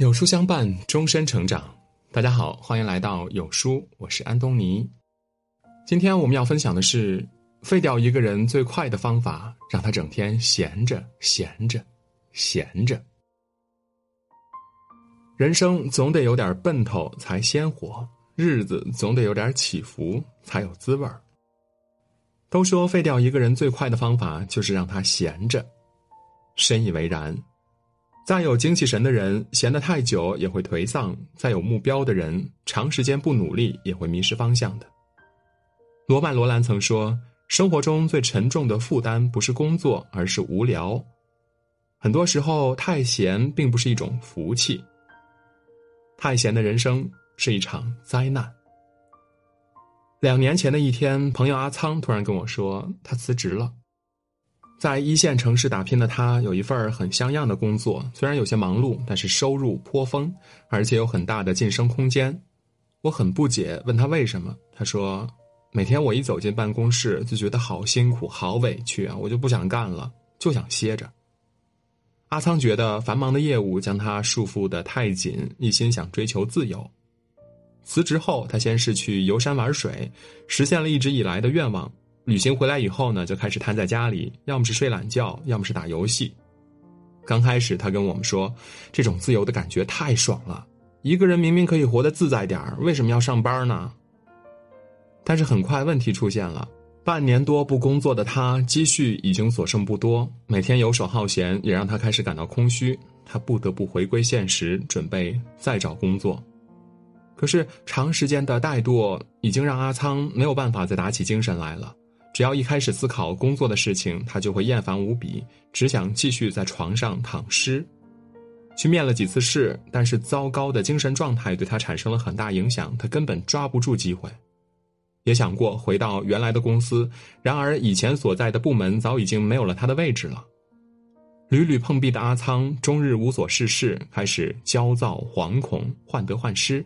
有书相伴，终身成长。大家好，欢迎来到有书，我是安东尼。今天我们要分享的是，废掉一个人最快的方法，让他整天闲着，闲着，闲着。人生总得有点奔头才鲜活，日子总得有点起伏才有滋味儿。都说废掉一个人最快的方法就是让他闲着，深以为然。再有精气神的人，闲得太久也会颓丧；再有目标的人，长时间不努力也会迷失方向的。罗曼·罗兰曾说：“生活中最沉重的负担不是工作，而是无聊。”很多时候，太闲并不是一种福气。太闲的人生是一场灾难。两年前的一天，朋友阿仓突然跟我说，他辞职了。在一线城市打拼的他，有一份很像样的工作，虽然有些忙碌，但是收入颇丰，而且有很大的晋升空间。我很不解，问他为什么？他说：“每天我一走进办公室，就觉得好辛苦、好委屈啊，我就不想干了，就想歇着。”阿仓觉得繁忙的业务将他束缚得太紧，一心想追求自由。辞职后，他先是去游山玩水，实现了一直以来的愿望。旅行回来以后呢，就开始瘫在家里，要么是睡懒觉，要么是打游戏。刚开始，他跟我们说，这种自由的感觉太爽了。一个人明明可以活得自在点为什么要上班呢？但是很快问题出现了，半年多不工作的他，积蓄已经所剩不多，每天游手好闲也让他开始感到空虚。他不得不回归现实，准备再找工作。可是长时间的怠惰已经让阿仓没有办法再打起精神来了。只要一开始思考工作的事情，他就会厌烦无比，只想继续在床上躺尸。去面了几次试，但是糟糕的精神状态对他产生了很大影响，他根本抓不住机会。也想过回到原来的公司，然而以前所在的部门早已经没有了他的位置了。屡屡碰壁的阿仓，终日无所事事，开始焦躁、惶恐、患得患失。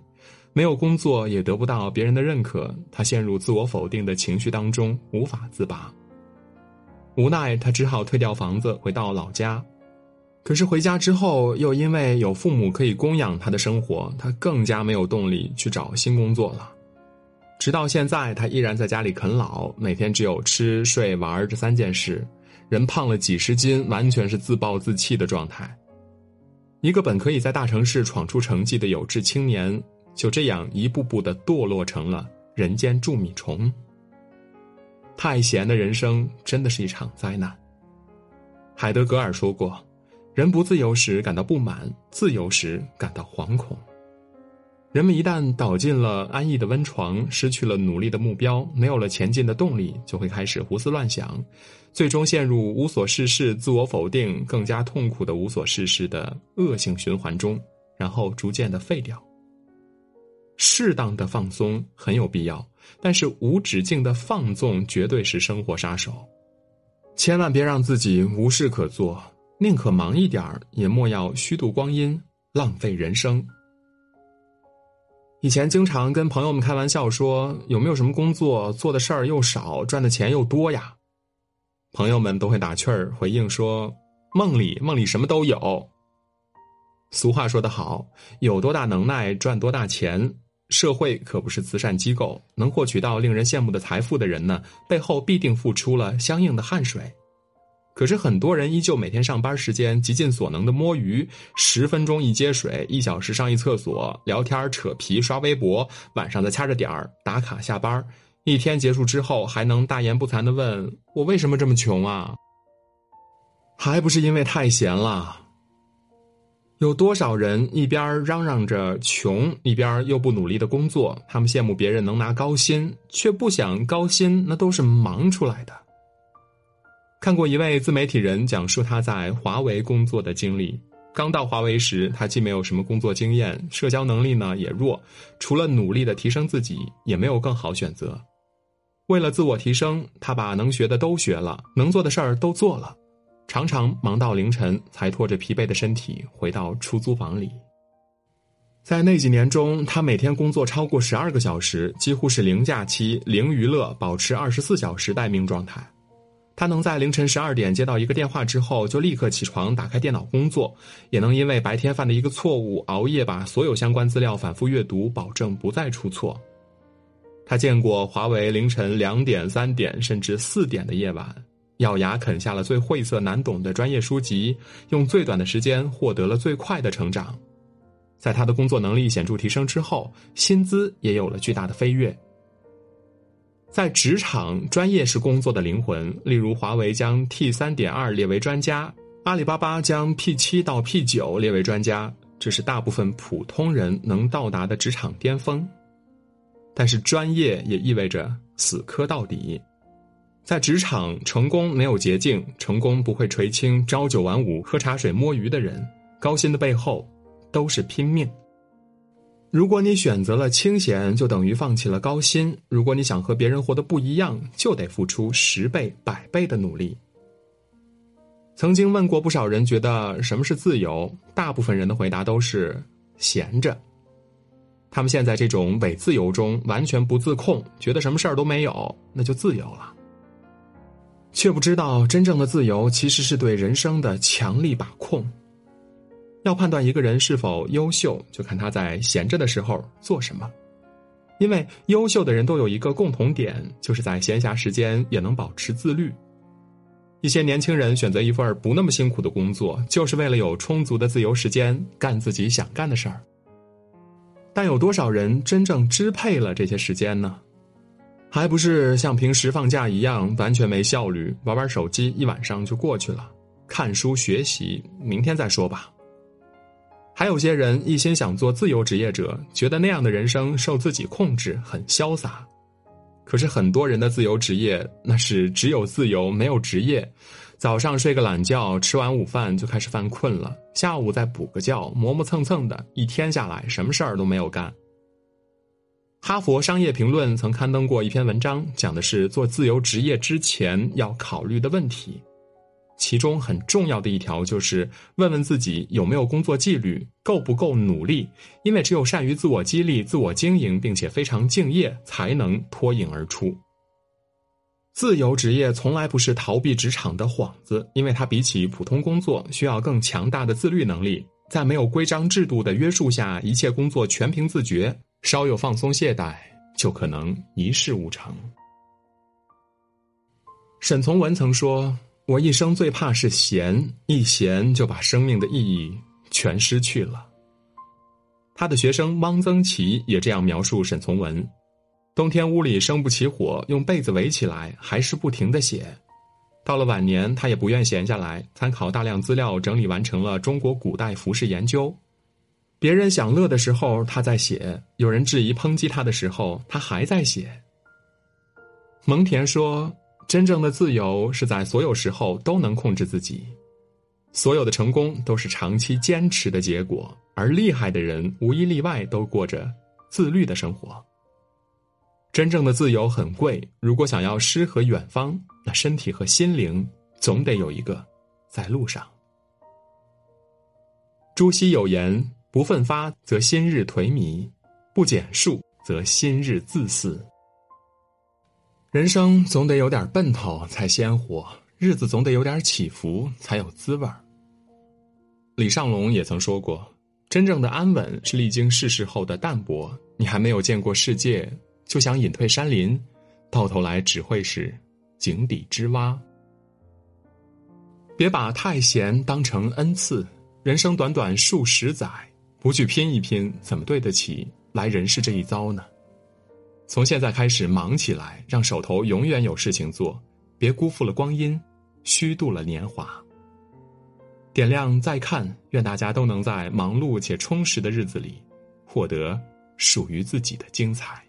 没有工作，也得不到别人的认可，他陷入自我否定的情绪当中，无法自拔。无奈，他只好退掉房子，回到老家。可是回家之后，又因为有父母可以供养他的生活，他更加没有动力去找新工作了。直到现在，他依然在家里啃老，每天只有吃、睡、玩这三件事，人胖了几十斤，完全是自暴自弃的状态。一个本可以在大城市闯出成绩的有志青年。就这样一步步的堕落成了人间蛀米虫。太闲的人生真的是一场灾难。海德格尔说过：“人不自由时感到不满，自由时感到惶恐。”人们一旦倒进了安逸的温床，失去了努力的目标，没有了前进的动力，就会开始胡思乱想，最终陷入无所事事、自我否定、更加痛苦的无所事事的恶性循环中，然后逐渐的废掉。适当的放松很有必要，但是无止境的放纵绝对是生活杀手。千万别让自己无事可做，宁可忙一点儿，也莫要虚度光阴，浪费人生。以前经常跟朋友们开玩笑说：“有没有什么工作做的事儿又少，赚的钱又多呀？”朋友们都会打趣儿回应说：“梦里梦里什么都有。”俗话说得好，有多大能耐赚多大钱。社会可不是慈善机构，能获取到令人羡慕的财富的人呢，背后必定付出了相应的汗水。可是很多人依旧每天上班时间极尽所能的摸鱼，十分钟一接水，一小时上一厕所，聊天扯皮刷微博，晚上再掐着点儿打卡下班。一天结束之后，还能大言不惭的问我为什么这么穷啊？还不是因为太闲了。有多少人一边嚷嚷着穷，一边又不努力的工作？他们羡慕别人能拿高薪，却不想高薪那都是忙出来的。看过一位自媒体人讲述他在华为工作的经历。刚到华为时，他既没有什么工作经验，社交能力呢也弱，除了努力的提升自己，也没有更好选择。为了自我提升，他把能学的都学了，能做的事儿都做了。常常忙到凌晨，才拖着疲惫的身体回到出租房里。在那几年中，他每天工作超过十二个小时，几乎是零假期、零娱乐，保持二十四小时待命状态。他能在凌晨十二点接到一个电话之后，就立刻起床打开电脑工作，也能因为白天犯的一个错误熬夜把所有相关资料反复阅读，保证不再出错。他见过华为凌晨两点、三点甚至四点的夜晚，咬牙啃下了最晦涩难懂的专业书籍，用最短的时间获得了最快的成长。在他的工作能力显著提升之后，薪资也有了巨大的飞跃。在职场，专业是工作的灵魂。例如，华为将 T 三点二列为专家，阿里巴巴将 P 七到 P 九列为专家，这是大部分普通人能到达的职场巅峰。但是，专业也意味着死磕到底。在职场，成功没有捷径，成功不会垂青朝九晚五、喝茶水摸鱼的人。高薪的背后，都是拼命。如果你选择了清闲，就等于放弃了高薪；如果你想和别人活得不一样，就得付出十倍、百倍的努力。曾经问过不少人，觉得什么是自由？大部分人的回答都是闲着。他们现在这种伪自由中完全不自控，觉得什么事儿都没有，那就自由了。却不知道，真正的自由其实是对人生的强力把控。要判断一个人是否优秀，就看他在闲着的时候做什么。因为优秀的人都有一个共同点，就是在闲暇时间也能保持自律。一些年轻人选择一份不那么辛苦的工作，就是为了有充足的自由时间干自己想干的事儿。但有多少人真正支配了这些时间呢？还不是像平时放假一样，完全没效率，玩玩手机一晚上就过去了。看书学习，明天再说吧。还有些人一心想做自由职业者，觉得那样的人生受自己控制，很潇洒。可是很多人的自由职业，那是只有自由没有职业。早上睡个懒觉，吃完午饭就开始犯困了，下午再补个觉，磨磨蹭蹭的，一天下来什么事儿都没有干。哈佛商业评论曾刊登过一篇文章，讲的是做自由职业之前要考虑的问题。其中很重要的一条就是问问自己有没有工作纪律，够不够努力。因为只有善于自我激励、自我经营，并且非常敬业，才能脱颖而出。自由职业从来不是逃避职场的幌子，因为它比起普通工作需要更强大的自律能力。在没有规章制度的约束下，一切工作全凭自觉，稍有放松懈怠，就可能一事无成。沈从文曾说。我一生最怕是闲，一闲就把生命的意义全失去了。他的学生汪曾祺也这样描述沈从文：冬天屋里生不起火，用被子围起来，还是不停的写。到了晚年，他也不愿闲下来，参考大量资料，整理完成了中国古代服饰研究。别人享乐的时候，他在写；有人质疑抨击他的时候，他还在写。蒙恬说。真正的自由是在所有时候都能控制自己，所有的成功都是长期坚持的结果，而厉害的人无一例外都过着自律的生活。真正的自由很贵，如果想要诗和远方，那身体和心灵总得有一个在路上。朱熹有言：“不奋发则心日颓靡，不减数则心日自私。”人生总得有点奔头才鲜活，日子总得有点起伏才有滋味儿。李尚龙也曾说过：“真正的安稳是历经世事后的淡泊。你还没有见过世界，就想隐退山林，到头来只会是井底之蛙。”别把太闲当成恩赐，人生短短数十载，不去拼一拼，怎么对得起来人世这一遭呢？从现在开始忙起来，让手头永远有事情做，别辜负了光阴，虚度了年华。点亮再看，愿大家都能在忙碌且充实的日子里，获得属于自己的精彩。